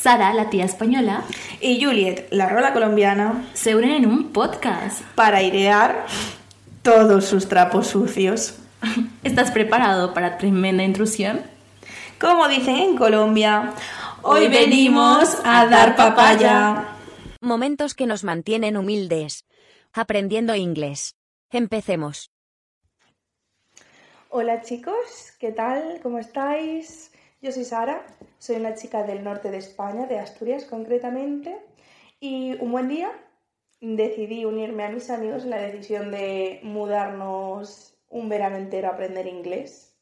Sara, la tía española, y Juliet, la rola colombiana, se unen en un podcast para airear todos sus trapos sucios. ¿Estás preparado para tremenda intrusión? Como dicen en Colombia, hoy venimos a dar papaya. Momentos que nos mantienen humildes. Aprendiendo inglés. Empecemos. Hola chicos, ¿qué tal? ¿Cómo estáis? Yo soy Sara, soy una chica del norte de España, de Asturias concretamente, y un buen día decidí unirme a mis amigos en la decisión de mudarnos un verano entero a aprender inglés.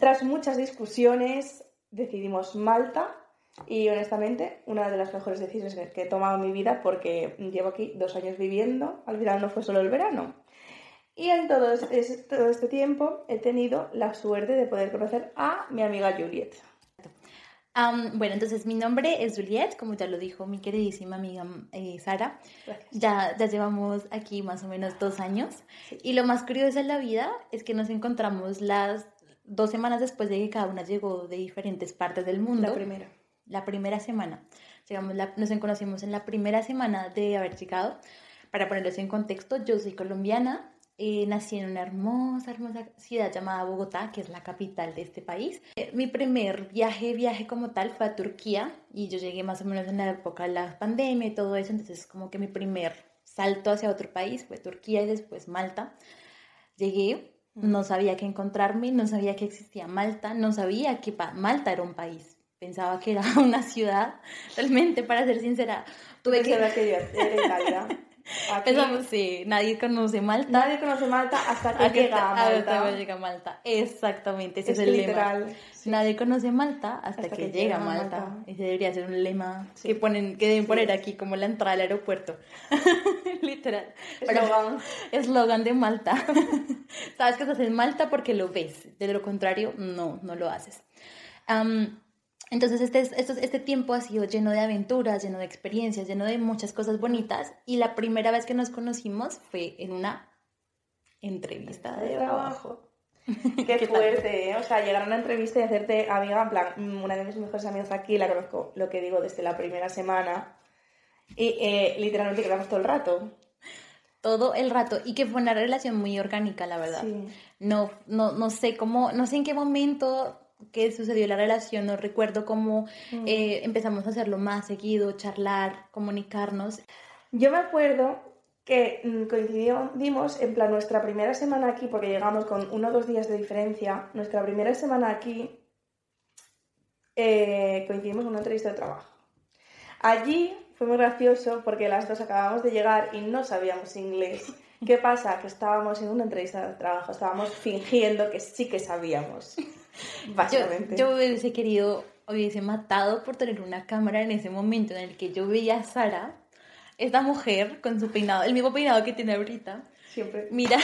Tras muchas discusiones decidimos Malta y honestamente una de las mejores decisiones que he tomado en mi vida porque llevo aquí dos años viviendo, al final no fue solo el verano. Y en todo este, tiempo he tenido la suerte de poder conocer a mi amiga Juliet. bueno, entonces mi nombre es Juliet, como ya lo dijo mi queridísima amiga eh, Sara. Ya, ya llevamos aquí más o menos dos años. Y lo más curioso en la vida es que nos encontramos las dos semanas después de que cada una llegó de diferentes partes del mundo. La primera. La primera semana. Llegamos nos conocimos en la primera semana de haber llegado. Para ponerlos en contexto, yo soy colombiana, eh, nací en una hermosa, hermosa ciudad llamada Bogotá, que es la capital de este país. Eh, mi primer viaje, viaje como tal, fue a Turquía y yo llegué más o menos en la época de la pandemia y todo eso, entonces como que mi primer salto hacia otro país fue Turquía y después Malta. Llegué, no sabía qué encontrarme, no sabía que existía Malta, no sabía que Malta era un país. Pensaba que era una ciudad, realmente, para ser sincera. Tuve que... que era Italia. Pensamos, sí, nadie conoce Malta. Nadie conoce Malta hasta que llega a Malta. Hasta que llega a Malta. Exactamente, ese es, el lema. Nadie conoce Malta hasta, que, llega a Malta. Ese debería ser un lema que ponen, que deben poner aquí como la entrada al aeropuerto. literal. Eslogan. Eslogan de Malta. Sabes que estás en Malta porque lo ves. De lo contrario, no, no lo haces. Entonces este, este, este, tiempo ha sido lleno de aventuras, lleno de experiencias, lleno de muchas cosas bonitas y la primera vez que nos conocimos fue en una entrevista de trabajo. Qué, fuerte, ¿eh? O sea, llegar a una entrevista y hacerte amiga, en plan, mm, una de mis mejores amigas aquí, la conozco, lo que digo, desde la primera semana y eh, literalmente quedamos todo el rato. Todo el rato y que fue una relación muy orgánica, la verdad. No, no, no sé cómo, no sé en qué momento qué sucedió la relación, no recuerdo cómo mm. eh, empezamos a hacerlo más seguido, charlar, comunicarnos. Yo me acuerdo que mm, coincidimos en plan nuestra primera semana aquí, porque llegamos con uno o dos días de diferencia, nuestra primera semana aquí eh, coincidimos en una entrevista de trabajo. Allí fue muy gracioso porque las dos acabamos de llegar y no sabíamos inglés. ¿Qué pasa? Que estábamos en una entrevista de trabajo, estábamos fingiendo que sí que sabíamos. Básicamente. Yo, hubiese querido, hubiese matado por tener una cámara en ese momento en el que yo veía a Sara, esta mujer con su peinado, el mismo peinado que tiene ahorita. Siempre. Mira,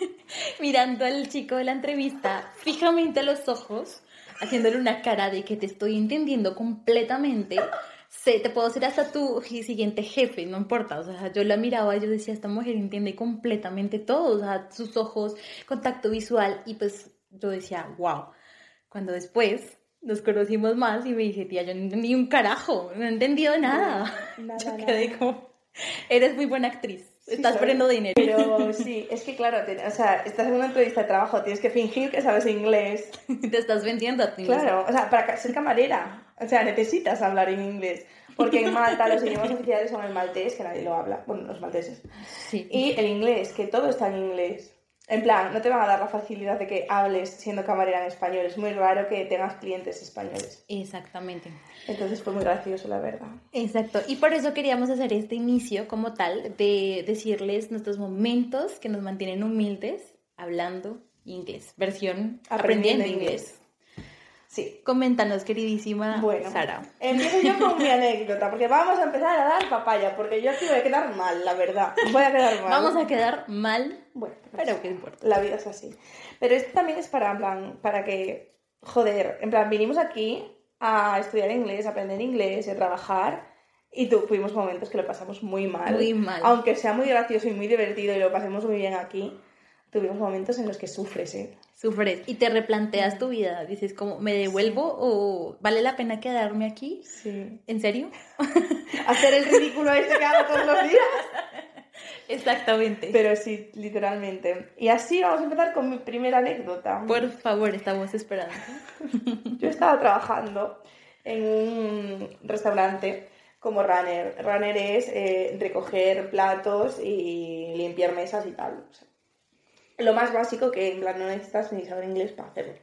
mirando al chico de la entrevista fijamente a los ojos, haciéndole una cara de que te estoy entendiendo completamente. Sé, te puedo ser hasta tu siguiente jefe, no importa. O sea, yo la miraba y yo decía, esta mujer entiende completamente todo, o sea, sus ojos, contacto visual, y pues yo decía, wow. Cuando después nos conocimos más y me dije, tía, yo no entendí un carajo, no he entendido nada. nada yo quedé como, eres muy buena actriz. estás poniendo dinero. Pero sí, es que claro, o sea, estás en una entrevista de trabajo, tienes que fingir que sabes inglés. Te estás vendiendo a ti Claro, o sea, para ser camarera, o sea, necesitas hablar en inglés. Porque en Malta los idiomas oficiales son el maltés, que nadie lo habla, bueno, los malteses. Sí. Y el inglés, que todo está en inglés. En plan, no te van a dar la facilidad de que hables siendo camarera en español. Es muy raro que tengas clientes españoles. Exactamente. Entonces fue muy gracioso, la verdad. Exacto. Y por eso queríamos hacer este inicio como tal de decirles nuestros momentos que nos mantienen humildes hablando inglés. Versión aprendiendo, inglés. Sí. Coméntanos, queridísima bueno, Sara. Empiezo yo con mi anécdota, porque vamos a empezar a dar papaya, porque yo aquí voy a quedar mal, la verdad. Voy a quedar mal. Vamos a quedar mal, bueno, pero qué importa. La vida es así. Pero esto también es para, en plan, para que, joder, en plan, vinimos aquí a estudiar inglés, a aprender inglés, a trabajar. Y tuvimos momentos que lo pasamos muy mal. Muy mal. Aunque sea muy gracioso y muy divertido y lo pasemos muy bien aquí, tuvimos momentos en los que sufres, ¿eh? Sufres y te replanteas tu vida. Dices, como, ¿me devuelvo o vale la pena quedarme aquí? Sí. ¿En serio? Hacer el ridículo este que hago todos los días. Exactamente. Pero sí, literalmente. Y así vamos a empezar con mi primera anécdota. Por favor, estamos esperando. Yo estaba trabajando en un restaurante como runner. Runner es eh, recoger platos y limpiar mesas y tal. O sea, lo más básico que en plan no necesitas ni saber inglés para hacerlo.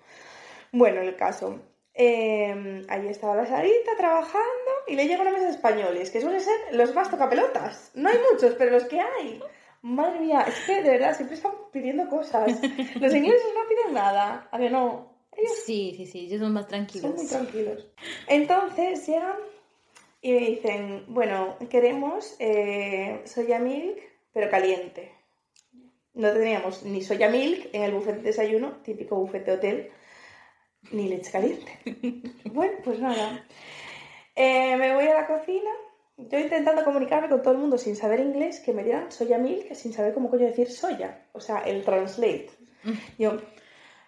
Bueno, el caso. Eh, ahí estaba la Sarita trabajando y le llega una mesa de españoles, que suelen ser los más tocapelotas. No hay muchos, pero los que hay. Madre mía, es que de verdad siempre están pidiendo cosas. Los ingleses no piden nada. A ver, no. Ellos Sí, sí, sí, ellos son más tranquilos. son muy tranquilos. Entonces llegan y me dicen, bueno, queremos eh, soya milk, pero caliente. No teníamos ni soya milk en el buffet de desayuno, típico buffet de hotel, ni leche caliente. bueno, pues nada. Eh, me voy a la cocina, yo intentando comunicarme con todo el mundo sin saber inglés, que me dieran soya milk, sin saber cómo coño decir soya. O sea, el translate. Yo,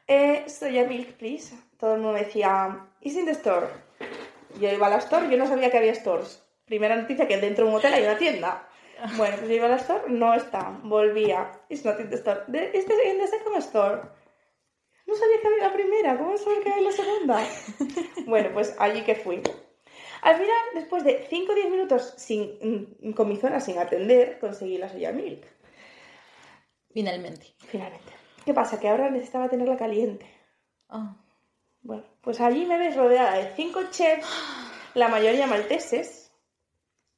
eh, soya milk, please. Todo el mundo me decía, is in the store. Yo iba a la store, yo no sabía que había stores. Primera noticia que dentro de un hotel hay una tienda. Bueno, pues yo iba a la store, no está. Volvía, it's not in the store. The- in the second store. No sabía que había la primera, ¿cómo saber que había la segunda? bueno, pues allí que fui. Al final, después de 5 o 10 minutos sin, mm, con mi zona sin atender, conseguí la soya milk. Finalmente. Finalmente. ¿Qué pasa? Que ahora necesitaba tenerla caliente. Oh, Bueno, pues allí me ves rodeada de cinco chefs, la mayoría malteses,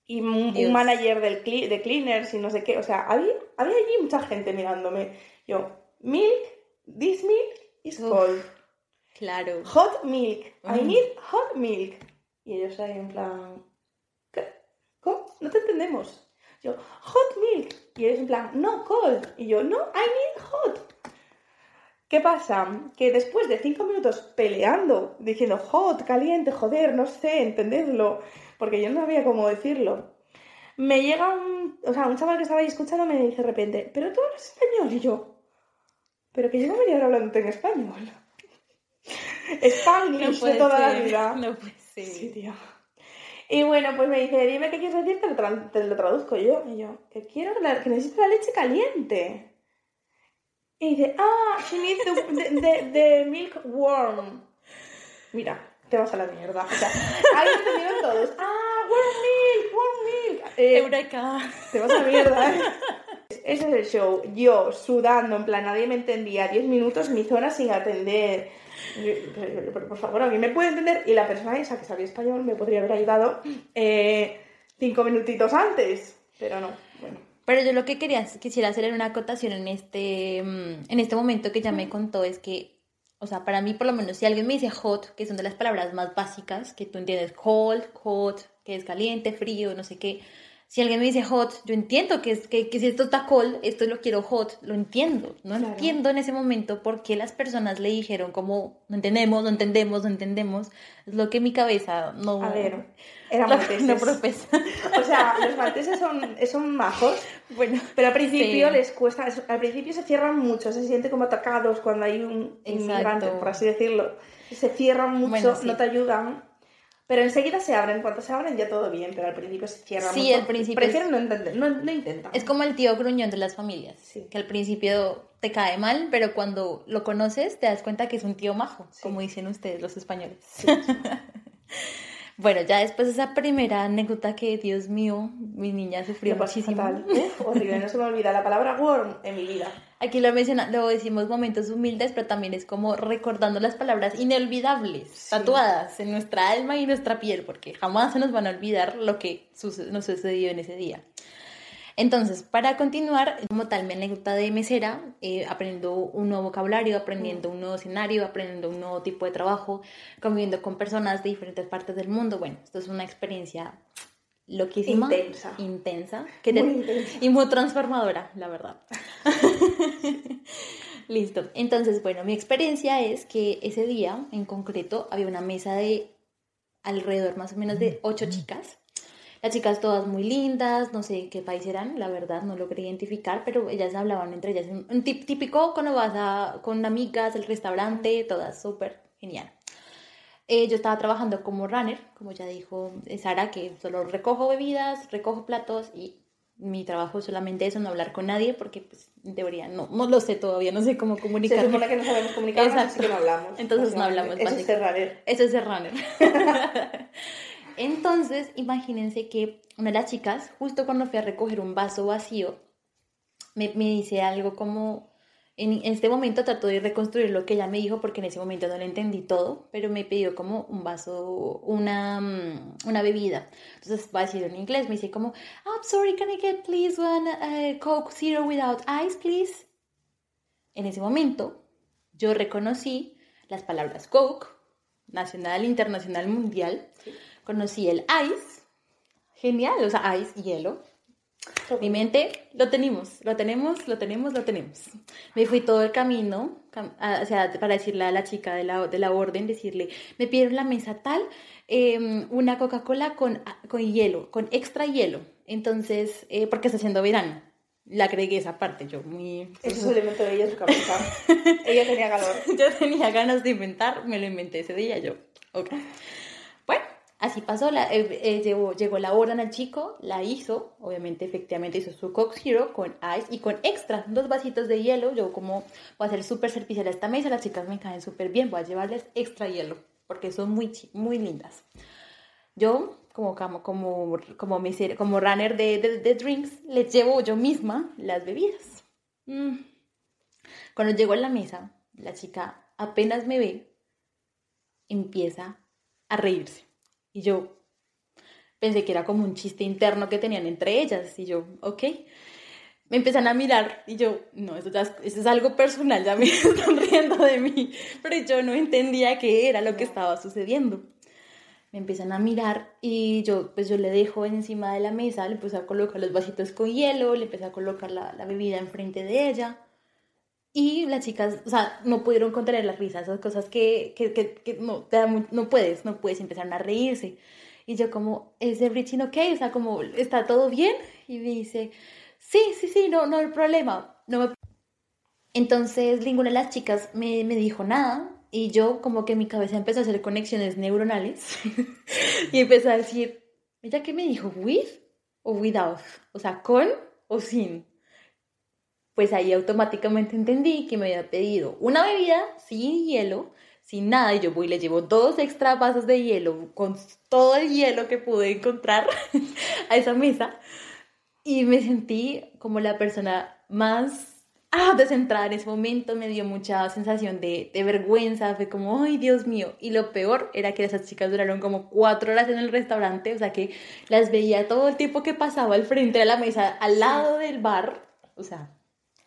y un, un manager del cle- de cleaners y no sé qué. O sea, había, había allí mucha gente mirándome. Yo, milk, this milk is Uf. cold. claro. Hot milk, I Mm. need hot milk. Y ellos ahí en plan, ¿qué? ¿Cómo? No te entendemos. Yo, hot milk. Y ellos en plan, no, cold. Y yo, no, I need hot. ¿Qué pasa? Que después de cinco minutos peleando, diciendo hot, caliente, joder, no sé, entendedlo, porque yo no sabía cómo decirlo, me llega un, o sea, un chaval que estaba ahí escuchando me dice de repente, pero tú hablas español, y yo, pero que yo no venía hablando en español. Spanglish de toda la vida. No puede ser. Sí, tío. Y bueno, pues me dice, dime qué quieres decir, te lo, tra- te lo traduzco yo. Y yo, que quiero, la- que necesito la leche caliente. Y dice, ah, she needs the, the, the- the milk warm. Mira, te vas a la mierda. O sea, ahí entendieron todos. Ah, warm milk, warm milk. Eh, Eureka. te vas a la mierda, ¿eh? Ese es el show. Yo sudando, en plan, nadie me entendía. 10 minutos, mi zona sin atender. Pero, pero, por favor, ¿alguien me puede entender? Y la persona esa que sabía español me podría haber ayudado eh, cinco minutitos antes. Pero no, bueno. Pero yo lo que quería, quisiera hacer en una acotación en este, mm, en este momento que ya me contó es que, o sea, para mí por lo menos si alguien me dice hot, que son de las palabras más básicas, que tú entiendes cold, hot, que es caliente, frío, no sé qué. Si alguien me dice hot, yo entiendo que, es, que, que si esto está cold, esto lo quiero hot, lo entiendo. No Claro. entiendo en ese momento por qué las personas le dijeron como, no entendemos, no entendemos, no entendemos. Es lo que mi cabeza no... A ver, eran malteses. no profesa. O sea, los malteses son, son majos, bueno, pero al principio Sí. les cuesta, al principio se cierran mucho, se sienten como atacados cuando hay un inmigrante, por así decirlo. Se cierran mucho, Bueno, sí. no te ayudan. Pero enseguida se abren, cuando se abren ya todo bien, pero al principio se cierran Sí, al principio Prefieren no entender, no, no intentan. Es como el tío gruñón de las familias, Sí. que al principio te cae mal, pero cuando lo conoces te das cuenta que es un tío majo, Sí. como dicen ustedes los españoles. Sí. Bueno, ya después de esa primera anécdota que, Dios mío, mi niña sufrió muchísimo. fatal. Uf, horrible, no se me olvida la palabra warm en mi vida. Aquí lo menciona, lo decimos momentos humildes, pero también es como recordando las palabras inolvidables, Sí. tatuadas en nuestra alma y nuestra piel, porque jamás se nos van a olvidar lo que nos sucedió en ese día. Entonces, para continuar, como tal, mi anécdota de mesera, eh, aprendiendo un nuevo vocabulario, aprendiendo un nuevo escenario, aprendiendo un nuevo tipo de trabajo, conviviendo con personas de diferentes partes del mundo. Bueno, esto es una experiencia loquísima, Intensa. intensa, que te- Muy intensa. y muy transformadora, la verdad. Listo. Entonces, bueno, mi experiencia es que ese día, en concreto, había una mesa de alrededor más o menos de ocho chicas Las chicas todas muy lindas, no sé qué país eran, la verdad, no logré identificar, pero ellas hablaban entre ellas. Un típico cuando vas a, con amigas, el restaurante, todas súper genial. Eh, yo estaba trabajando como runner, como ya dijo Sara, que solo recojo bebidas, recojo platos y mi trabajo es solamente eso, no hablar con nadie, porque pues debería, no, no lo sé todavía, no sé cómo comunicar. Se supone que no sabemos comunicar, así que no hablamos. Entonces no hablamos. Eso es ser runner. Eso es ser runner. Entonces, imagínense que una de las chicas, justo cuando fui a recoger un vaso vacío, me, me dice algo como, en, este momento trato de reconstruir lo que ella me dijo porque en ese momento no le entendí todo, pero me pidió como un vaso, una, mm, una bebida. Entonces va a decir en inglés, me dice como, I'm sorry, can I get please one uh, Coke Zero without ice, please? En ese momento yo reconocí las palabras Coke, nacional, internacional, mundial. Conocí el ice, genial, o sea, ice, hielo. Mi mente, lo tenemos, lo tenemos, lo tenemos, lo tenemos. Me fui todo el camino o sea, para decirle a la chica de la, de la orden, decirle, me pidieron la mesa tal, em, una Coca-Cola con, con hielo, con extra hielo. Entonces, eh, porque está haciendo verano. La agregué esa parte, yo muy... Eso es el elemento de ella, su cabeza. ella tenía calor. yo tenía ganas de inventar, me lo inventé ese día yo. Ok. Así pasó, la, eh, eh, llegó, la orden al chico, la hizo, obviamente, efectivamente hizo su Coke Zero con ice y con extra, dos vasitos de hielo. Yo como voy a ser súper servicial a esta mesa, las chicas me caen súper bien, voy a llevarles extra hielo, porque son muy, muy lindas. Yo, como, como, como, como, runner de, de, drinks, les llevo yo misma las bebidas. Mm. Cuando llego a la mesa, la chica apenas me ve, empieza a reírse y yo pensé que era como un chiste interno que tenían entre ellas. Y yo, ok. Me empiezan a mirar y yo, no, eso, es algo personal, ya me están riendo de mí. Pero yo no entendía qué era lo que estaba sucediendo. Me empiezan a mirar y yo, pues yo le dejo encima de la mesa, le empecé a colocar los vasitos con hielo, le empecé a colocar la, la bebida enfrente de ella. Y las chicas, o sea, no pudieron contener la risa, esas cosas que, que, que, que no, no puedes, no puedes, empezaron a reírse. Y yo como, ¿es everything okay? O sea, como, ¿está todo bien? Y me dice, sí, sí, sí, no, no hay problema. No me... Entonces ninguna de las chicas me, me dijo nada y yo como que mi cabeza empezó a hacer conexiones neuronales y empezó a decir, ¿ella qué me dijo? ¿With o without? O sea, ¿con o sin? Pues ahí automáticamente entendí que me había pedido una bebida sin hielo, sin nada, y yo voy y le llevo dos extra vasos de hielo con todo el hielo que pude encontrar a esa mesa, y me sentí como la persona más ah, descentrada en ese momento, me dio mucha sensación de, de, vergüenza, fue como, ay Dios mío, y lo peor era que esas chicas duraron como cuatro horas en el restaurante, o sea que las veía todo el tiempo que pasaba al frente de la mesa, al lado del bar, o sea,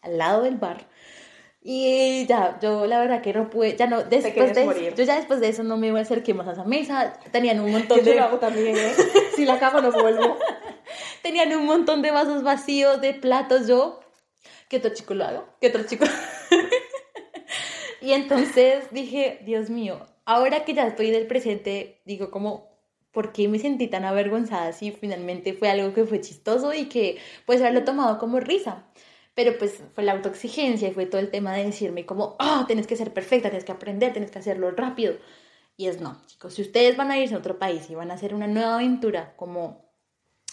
al lado del bar. Y ya, yo la verdad que no pude, ya no, después de yo ya después de eso no me iba a acerqué más a esa mesa, tenían un montón de... Yo lo hago también, ¿eh? Si la cago no vuelvo. tenían un montón de vasos vacíos, de platos, yo, ¿qué otro chico lo hago? ¿Qué otro chico? y entonces dije, Dios mío, ahora que ya estoy del presente, digo como, ¿por qué me sentí tan avergonzada si finalmente fue algo que fue chistoso y que pues haberlo tomado como risa? Pero pues fue la autoexigencia y fue todo el tema de decirme como, oh, tienes que ser perfecta, tienes que aprender, tienes que hacerlo rápido. Y es no, chicos, si ustedes van a irse a otro país y van a hacer una nueva aventura como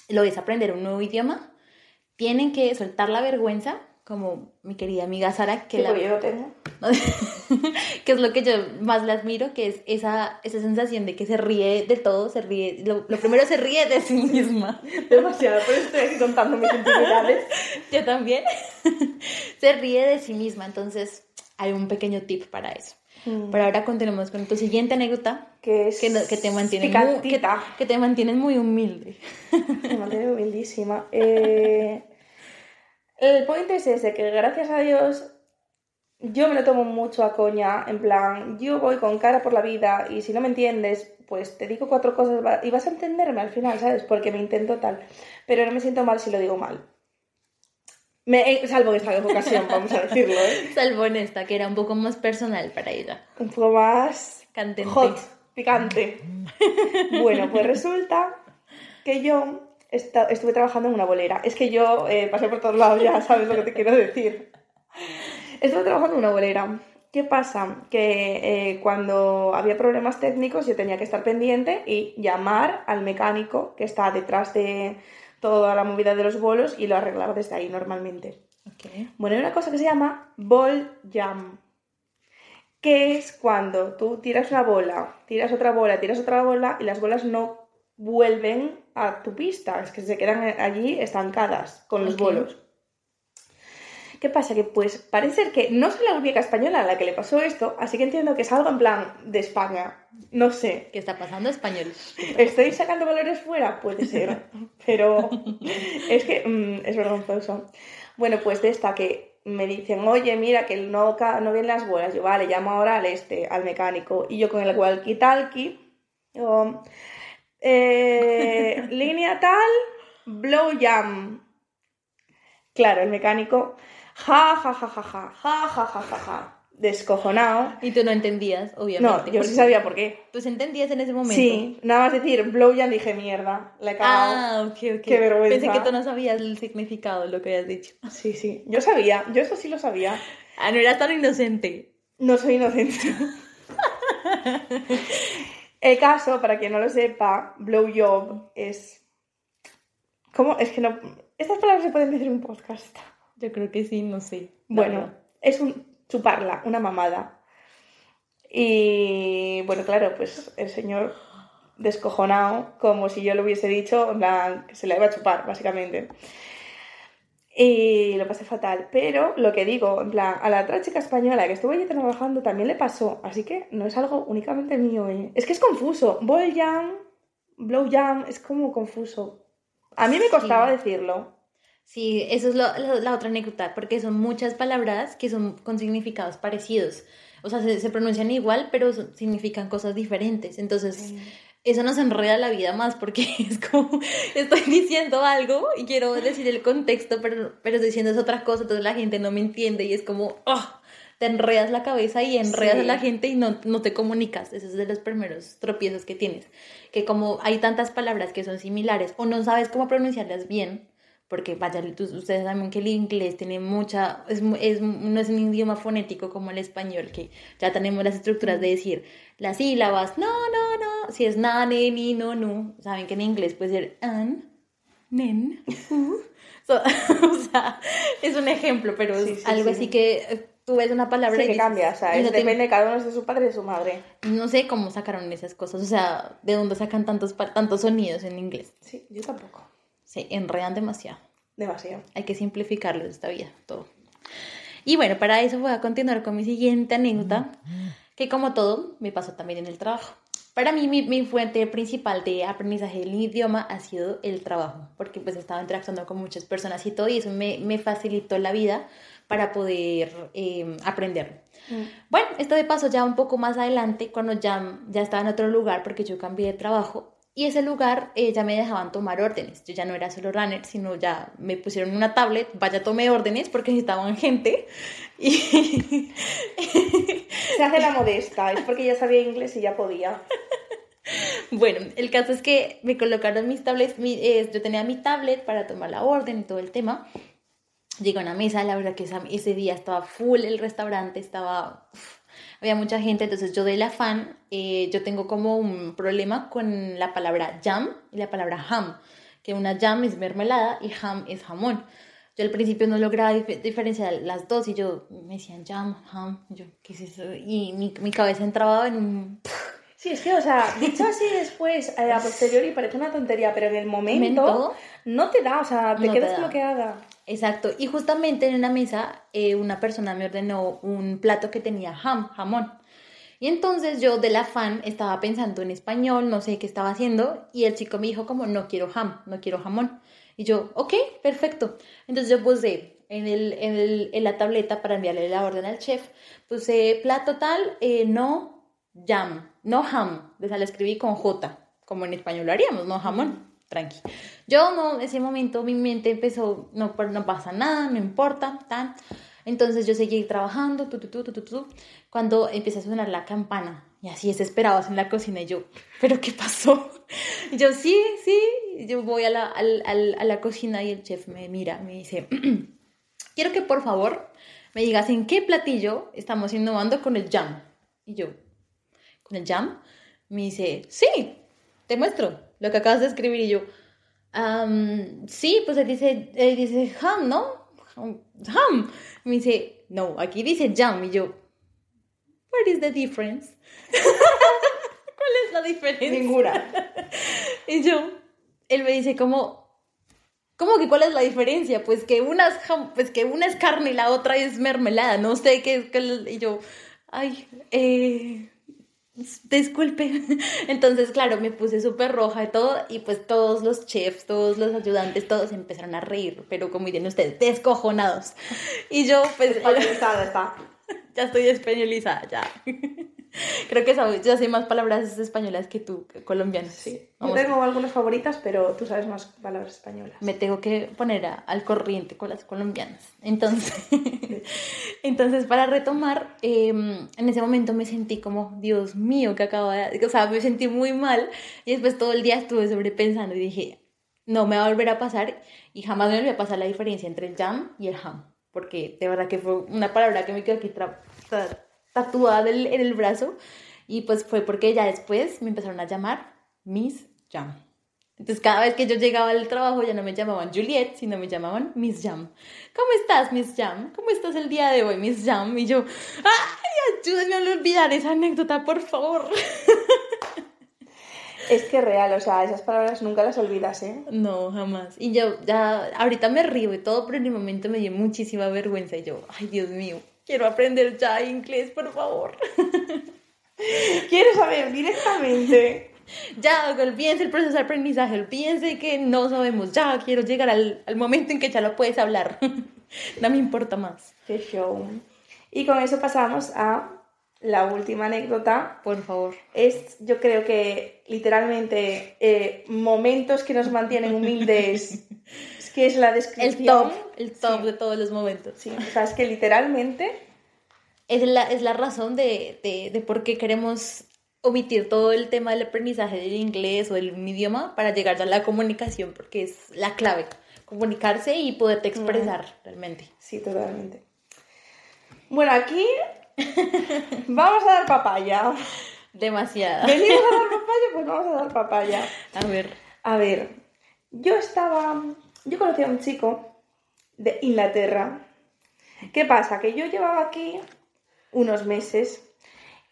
lo es aprender un nuevo idioma, tienen que soltar la vergüenza como mi querida amiga Sara, que, la... yo tengo. que es lo que yo más la admiro, que es esa, esa sensación de que se ríe de todo, se ríe, lo, primero se ríe de sí misma. Demasiado, por eso estoy aquí contando mis intimidades. yo también. se ríe de sí misma, entonces hay un pequeño tip para eso. Mm. Pero ahora continuamos con tu siguiente anécdota. Que es que, que te mantiene muy, que, que, te mantienes muy humilde. Me mantiene humildísima. Eh, el point es ese, que gracias a Dios yo me lo tomo mucho a coña, en plan, yo voy con cara por la vida y si no me entiendes, pues te digo cuatro cosas y vas a entenderme al final, ¿sabes? Porque me intento tal. Pero no me siento mal si lo digo mal. Me, salvo en esta ocasión, vamos a decirlo, ¿eh? Salvo en esta, que era un poco más personal para ella. Un poco más... Candente. Hot, picante. bueno, pues resulta que yo estuve trabajando en una bolera. Es que yo eh, pasé por todos lados ya, ¿sabes lo que te quiero decir? Estuve trabajando en una bolera. ¿Qué pasa? Que eh, cuando había problemas técnicos yo tenía que estar pendiente y llamar al mecánico que está detrás de toda la movida de los bolos y lo arreglar desde ahí normalmente. Bueno, hay una cosa que se llama ball jam, que es cuando tú tiras una bola, tiras otra bola, tiras otra bola y las bolas no vuelven a tu pista, es que se quedan allí estancadas con los Ok. bolos. ¿Qué pasa? Que pues parece ser que no soy la única española a la que le pasó esto, así que entiendo que es algo en plan de España. No sé. ¿Qué está pasando español? ¿Estoy sacando valores fuera? Puede ser, pero es que mm, es vergonzoso. Bueno, pues de esta que me dicen, oye, mira, que no, no vienen las bolas. Yo, vale, llamo ahora al este, al mecánico. Y yo con el walkie-talkie, eh, línea tal, blow jam. Claro, el mecánico, ja, ja, ja, ja, ja, ja, ja, ja, ja, ja, descojonado. Y tú no entendías, No, obviamente. yo sí sabía por qué. Sí entendías en ese momento. Sí, nada más decir blow jam dije mierda, la he cagado. Ah, ok, ok. Qué vergüenza. Pensé que tú no sabías el significado de lo que habías dicho. Sí, sí, yo sabía, yo eso sí lo sabía. Ah, no eras tan inocente. No soy inocente. El caso, para quien no lo sepa, blow job es... ¿Cómo? Es que no... Estas palabras se pueden decir en un podcast. Yo creo que sí, no sé. Bueno, verdad. es un chuparla, una mamada. Y bueno, claro, pues el señor descojonado, como si yo le hubiese dicho, en plan, que se la iba a chupar, básicamente. Y lo pasé fatal. Pero lo que digo, en plan, a la otra chica española que estuvo allí trabajando también le pasó. Así que no es algo únicamente mío, ¿eh? Es que es confuso. Ball jam, blow jam, es como confuso. A mí me costaba Sí. decirlo. Sí, eso es lo- lo- la otra anécdota, porque son muchas palabras que son con significados parecidos. O sea, se, se pronuncian igual, pero son- significan cosas diferentes. Entonces, eso nos enreda la vida más, porque es como, estoy diciendo algo y quiero decir el contexto, pero, pero estoy diciendo es otra cosa, entonces la gente no me entiende y es como, ¡ah! te enredas la cabeza y enredas Sí. a la gente y no, no te comunicas. Ese es de los primeros tropiezos que tienes. Que como hay tantas palabras que son similares o no sabes cómo pronunciarlas bien, porque vaya, ustedes saben que el inglés tiene mucha, es, es, no es un idioma fonético como el español, que ya tenemos las estructuras de decir las sílabas, no, no, no, si es na, ne, ni, no, no, saben que en inglés puede ser an, nen, u. So, o sea, es un ejemplo, pero es Sí, algo sí. así que eh, tú ves una palabra Sí, y que dices- cambia, o sea, no te- depende, cada uno de su padre y de su madre. no sé cómo sacaron esas cosas, o sea, de dónde sacan tantos, tantos sonidos en inglés. Sí, yo tampoco. Se enredan demasiado. Demasiado. Hay que simplificarlo esta vida, todo. Y bueno, para eso voy a continuar con mi siguiente anécdota, que como todo, me pasó también en el trabajo. Para mí, mi, mi fuente principal de aprendizaje del idioma ha sido el trabajo, porque pues estaba interactuando con muchas personas y todo, y eso me, me facilitó la vida para poder eh, aprender. Bueno, esto de paso ya un poco más adelante, cuando ya, ya estaba en otro lugar, porque yo cambié de trabajo, y ese lugar eh, ya me dejaban tomar órdenes. Yo ya no era solo runner, sino ya me pusieron una tablet, vaya tomé órdenes porque necesitaban gente. Y Se hace la modesta, es porque ya sabía inglés y ya podía. bueno, el caso es que me colocaron mis tablets, mi- eh, yo tenía mi tablet para tomar la orden y todo el tema. Llegué a una mesa, la verdad que ese día estaba full el restaurante, estaba... uf, había mucha gente, entonces yo del afán, eh, yo tengo como un problema con la palabra jam y la palabra ham, que una jam es mermelada y ham es jamón. Yo al principio no lograba dif- diferenciar las dos y yo me decían jam, ham, y yo, ¿qué es eso? Y mi, mi cabeza entraba en un... Sí, es que, o sea, dicho así después, eh, a posteriori parece una tontería, pero en el momento, Momento. no te da, o sea, te No te quedas da. bloqueada. Exacto, y justamente en una mesa eh, una persona me ordenó un plato que tenía ham, jamón. Y entonces yo del afán estaba pensando en español, no sé qué estaba haciendo, y el chico me dijo como no quiero ham, no quiero jamón. Y yo, ok, perfecto. Entonces yo puse en, el, en, el- en la tableta para enviarle la orden al chef, puse plato tal, eh, no jam, no ham, o sea, lo escribí con J, como en español lo haríamos, no jamón, tranqui. Yo no, ese momento mi mente empezó, no, pues, no pasa nada, no importa, tan. Entonces yo seguí trabajando, tu, tu, tu, tu, tu, tu, cuando empieza a sonar la campana. Y así desesperados en la cocina y yo, ¿pero qué pasó? Y yo, sí, sí. Yo voy a la, al- a la cocina y el chef me mira, me dice, quiero que por favor me digas en qué platillo estamos innovando con el jam. Y yo, ¿con el jam? Me dice, sí, te muestro lo que acabas de escribir. Y yo, "Am, sí, pues él dice, él dice ham, ¿no? Ham. Me dice, no, aquí dice jam. Y yo, what is the difference? ¿Cuál es la diferencia? Ninguna. Y yo, él me dice como, ¿cómo que cuál es la diferencia? Pues que una es, jam- pues que una es carne y la otra es mermelada, no sé qué, qué- y yo, ay, eh, disculpe. Entonces, claro, me puse súper roja y todo, y pues todos los chefs, todos los ayudantes, todos empezaron a reír, pero como dirían ustedes, descojonados. Y yo, pues, Españolizada está. ya estoy españolizada, ya. Creo que sabes, ya sé más palabras españolas que tú, colombianas. Sí. Yo tengo algunas favoritas, pero tú sabes más palabras españolas. me tengo que poner a- al corriente con las colombianas. Entonces, entonces para retomar, eh, en ese momento me sentí como, Dios mío, que acabo de... O sea, me sentí muy mal y después todo el día estuve sobrepensando y dije, no me va a volver a pasar y jamás me volvió a pasar la diferencia entre el jam y el ham, porque de verdad que fue una palabra que me quedó aquí tra- tra- tatuada en el brazo y pues fue porque ya después me empezaron a llamar Miss Jam. Entonces cada vez que yo llegaba al trabajo ya no me llamaban Juliet, sino me llamaban Miss Jam. ¿Cómo estás, Miss Jam? ¿Cómo estás el día de hoy, Miss Jam? Y yo, ¡ay, ayúdenme a olvidar esa anécdota, por favor! Es que real, o sea, esas palabras nunca las olvidas, ¿eh? No, jamás. Y yo ya, ahorita me río y todo, pero en el momento me dio muchísima vergüenza. Y yo, ay, Dios mío, quiero aprender ya inglés, por favor. Quiero saber directamente. Ya, olvídense el proceso de aprendizaje, olvídense que no sabemos, ya quiero llegar al, al momento en que ya lo puedes hablar. no me importa más. Qué show. Y con eso pasamos a la última anécdota. Por favor. Es, yo creo que literalmente, eh, momentos que nos mantienen humildes. que es la El descripción. top, el top Sí. de todos los momentos. Sí, o sea, es que literalmente Es la, es la razón de, de, de por qué queremos omitir todo el tema del aprendizaje del inglés o del idioma para llegar a la comunicación, porque es la clave, comunicarse y poderte expresar realmente. Sí, totalmente. Bueno, aquí vamos a dar papaya. Demasiada. ¿Venimos a dar papaya? Pues vamos a dar papaya. A ver, A ver, yo estaba. Yo conocí a un chico de Inglaterra. ¿Qué pasa? Que yo llevaba aquí unos meses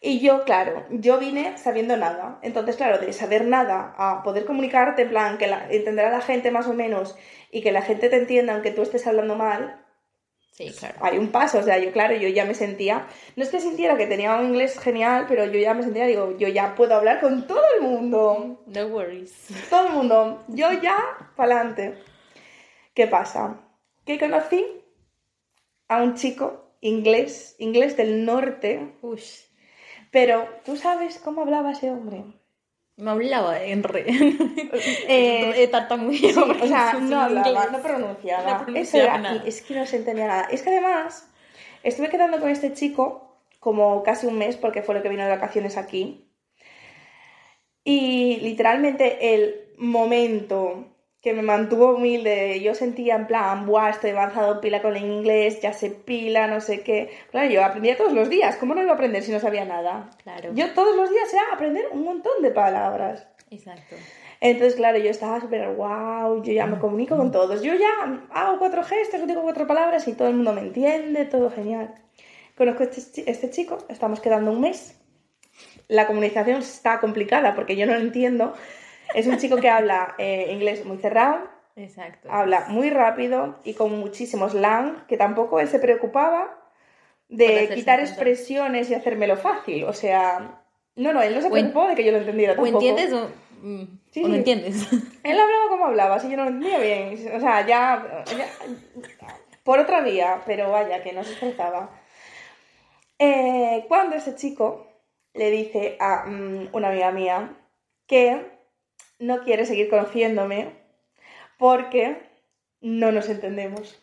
y yo, claro, yo vine sabiendo nada. Entonces, claro, de saber nada a poder comunicarte, en plan, que la, entender a la gente más o menos y que la gente te entienda aunque tú estés hablando mal, sí, claro. hay un paso, o sea, yo claro, yo ya me sentía, no es que sintiera que tenía un inglés genial, pero yo ya me sentía, digo, yo ya puedo hablar con todo el mundo, No worries. todo el mundo, yo ya, para adelante. ¿Qué pasa? Que conocí a un chico inglés, inglés del norte, Uy, pero ¿tú sabes cómo hablaba ese hombre? me hablaba en re. Eh, eh, tartamudeo, Sí, o sea, no hablaba, no pronunciaba. No Eso era, es que no se entendía nada. Es que además, estuve quedando con este chico como casi un mes porque fue lo que vino de vacaciones aquí. Y literalmente el momento que me mantuvo humilde, yo sentía en plan, buah, estoy avanzado pila con el inglés, ya sé pila, no sé qué. Claro, yo aprendía todos los días, ¿cómo no iba a aprender si no sabía nada? Claro. Yo todos los días era aprender un montón de palabras. Exacto. Entonces, claro, yo estaba súper wow, yo ya me comunico con todos. Yo ya hago cuatro gestos, digo cuatro palabras y todo el mundo me entiende, todo genial. Conozco a este, este chico, estamos quedando un mes. La comunicación está complicada porque yo no lo entiendo. Es un chico que habla eh, inglés muy cerrado, Exacto. habla muy rápido y con muchísimo slang, que tampoco él se preocupaba de quitar expresiones y hacérmelo fácil. O sea, no, no, él no se O preocupó de que yo lo entendiera ¿O tampoco. entiendes o, mm, Sí, o no entiendes? Él hablaba como hablaba, así yo no lo entendía bien. O sea, ya, ya- por otra vía, pero vaya, que no se esforzaba. Eh, cuando ese chico le dice a mm, una amiga mía que no quiere seguir conociéndome porque no nos entendemos.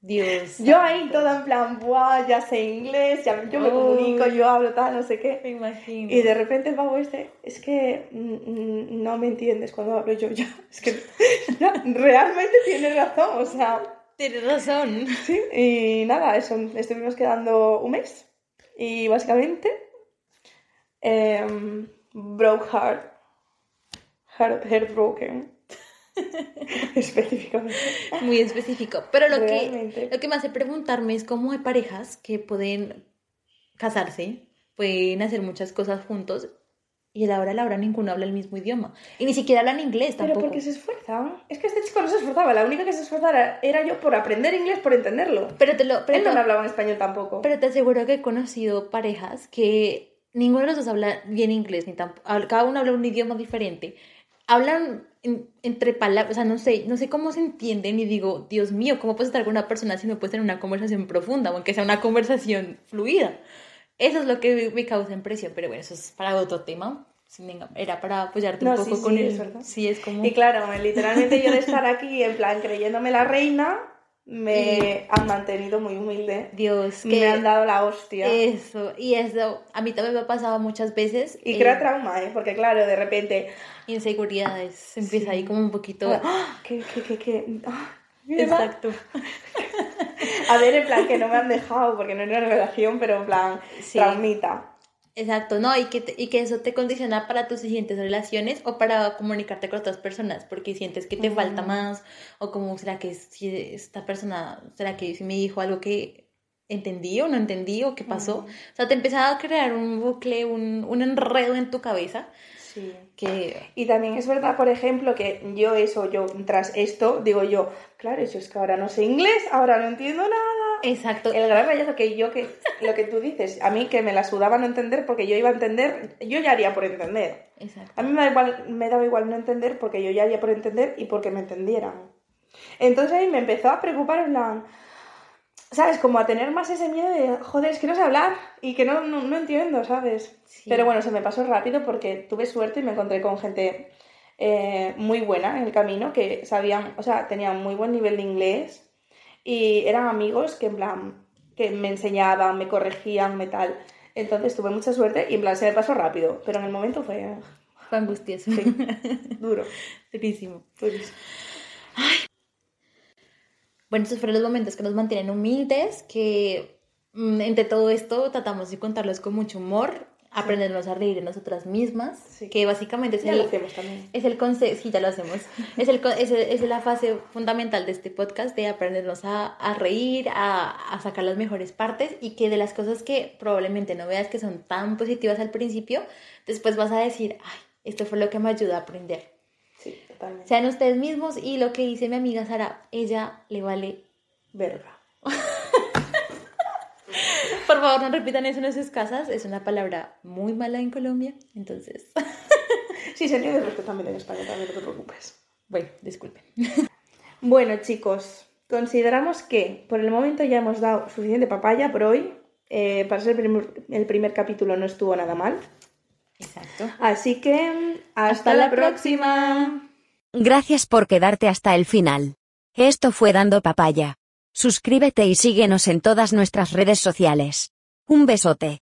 Dios. Yo ahí toda en plan, ¡buah! Ya sé inglés, ya, yo me comunico, yo hablo tal, no sé qué. Me imagino. Y de repente el pavo este, es que mm, mm, no me entiendes cuando hablo yo ya. Es que realmente tiene razón, o sea, Tienes razón. sí. Y nada, eso, estuvimos quedando un mes. Y básicamente, em, broke heart. Heart, heartbroken. Específicamente. Muy específico. Pero lo que, lo que me hace preguntarme es cómo hay parejas que pueden casarse, pueden hacer muchas cosas juntos y a la hora a la hora ninguno habla el mismo idioma. Y ni siquiera hablan inglés Pero tampoco. porque se esfuerzan. Es que este chico no se esforzaba. La única que se esforzaba era yo por aprender inglés, por entenderlo. Pero te lo... Pero Él no me hablaba en español tampoco. Pero te aseguro que he conocido parejas que ninguno de los dos habla bien inglés, ni tampoco, cada uno habla un idioma diferente. Hablan en- entre palabras, o sea, no sé, no sé cómo se entienden y digo, Dios mío, ¿cómo puedes estar con una persona si no puedes tener una conversación profunda, o aunque sea una conversación fluida? Eso es lo que me causa impresión, pero bueno, eso es para otro tema. Era para apoyarte un No, sí, poco con sí, el... es. Sí, es como... Y claro, literalmente yo de estar aquí en plan creyéndome la reina, me han mantenido muy humilde. Dios, que... Me han dado la hostia. Eso, y eso, a mí también me ha pasado muchas veces. y eh, crea trauma, ¿eh? Porque claro, de repente... inseguridades. Se empieza Sí. ahí como un poquito. ¡ah! ¿Qué, qué, qué, qué? ¡Ah! Exacto. A ver, en plan, que no me han dejado, porque no era una relación, pero en plan, Sí. traumita. Exacto, ¿no? Y que, y que eso te condiciona para tus siguientes relaciones o para comunicarte con otras personas, porque sientes que te falta más, o como, ¿será que si esta persona, será que si me dijo algo que entendí o no entendí o qué pasó? O sea, te empieza a crear un bucle, un, un enredo en tu cabeza Sí. que... Y también es verdad, por ejemplo, que yo eso, yo tras esto, digo yo, claro, yo es que ahora no sé inglés, ahora no entiendo nada. Exacto. El gran rayazo que yo, que lo que tú dices, a mí que me la sudaba no entender porque yo iba a entender, yo ya haría por entender. Exacto. A mí me, da igual, me daba igual no entender porque yo ya haría por entender y porque me entendieran. Entonces ahí me empezó a preocupar en plan, ¿sabes? Como a tener más ese miedo de, joder, es que no sé hablar y que no, no, no entiendo, ¿sabes? Sí. Pero bueno, se me pasó rápido porque tuve suerte y me encontré con gente eh, muy buena en el camino que sabían, o sea, tenían muy buen nivel de inglés y eran amigos que en plan, que me enseñaban, me corregían, me tal. Entonces tuve mucha suerte y en plan se me pasó rápido, pero en el momento fue Fue angustioso. duro. Durísimo. durísimo. Bueno, estos fueron los momentos que nos mantienen humildes, que mm, entre todo esto tratamos de contarlos con mucho humor, aprendernos a reír de nosotras mismas, Sí. que básicamente es Ya el, lo hacemos también. es el concepto, sí, ya lo hacemos, es, el, es, es la fase fundamental de este podcast, de aprendernos a, a reír, a, a sacar las mejores partes y que de las cosas que probablemente no veas que son tan positivas al principio, después vas a decir, ay, esto fue lo que me ayuda a aprender. Sí, totalmente. Sean ustedes mismos y lo que dice mi amiga Sara, ella le vale Verga. Por favor, no repitan eso en sus casas. Es una palabra muy mala en Colombia. Entonces, Sí, se entiende perfectamente en España, también no te preocupes. bueno, disculpen. Bueno, chicos, consideramos que por el momento ya hemos dado suficiente papaya por hoy. Eh, para ser el primer, el primer capítulo no estuvo nada mal. Exacto. Así que hasta, la próxima. Gracias por quedarte hasta el final. Esto fue Dando Papaya. Suscríbete y síguenos en todas nuestras redes sociales. Un besote.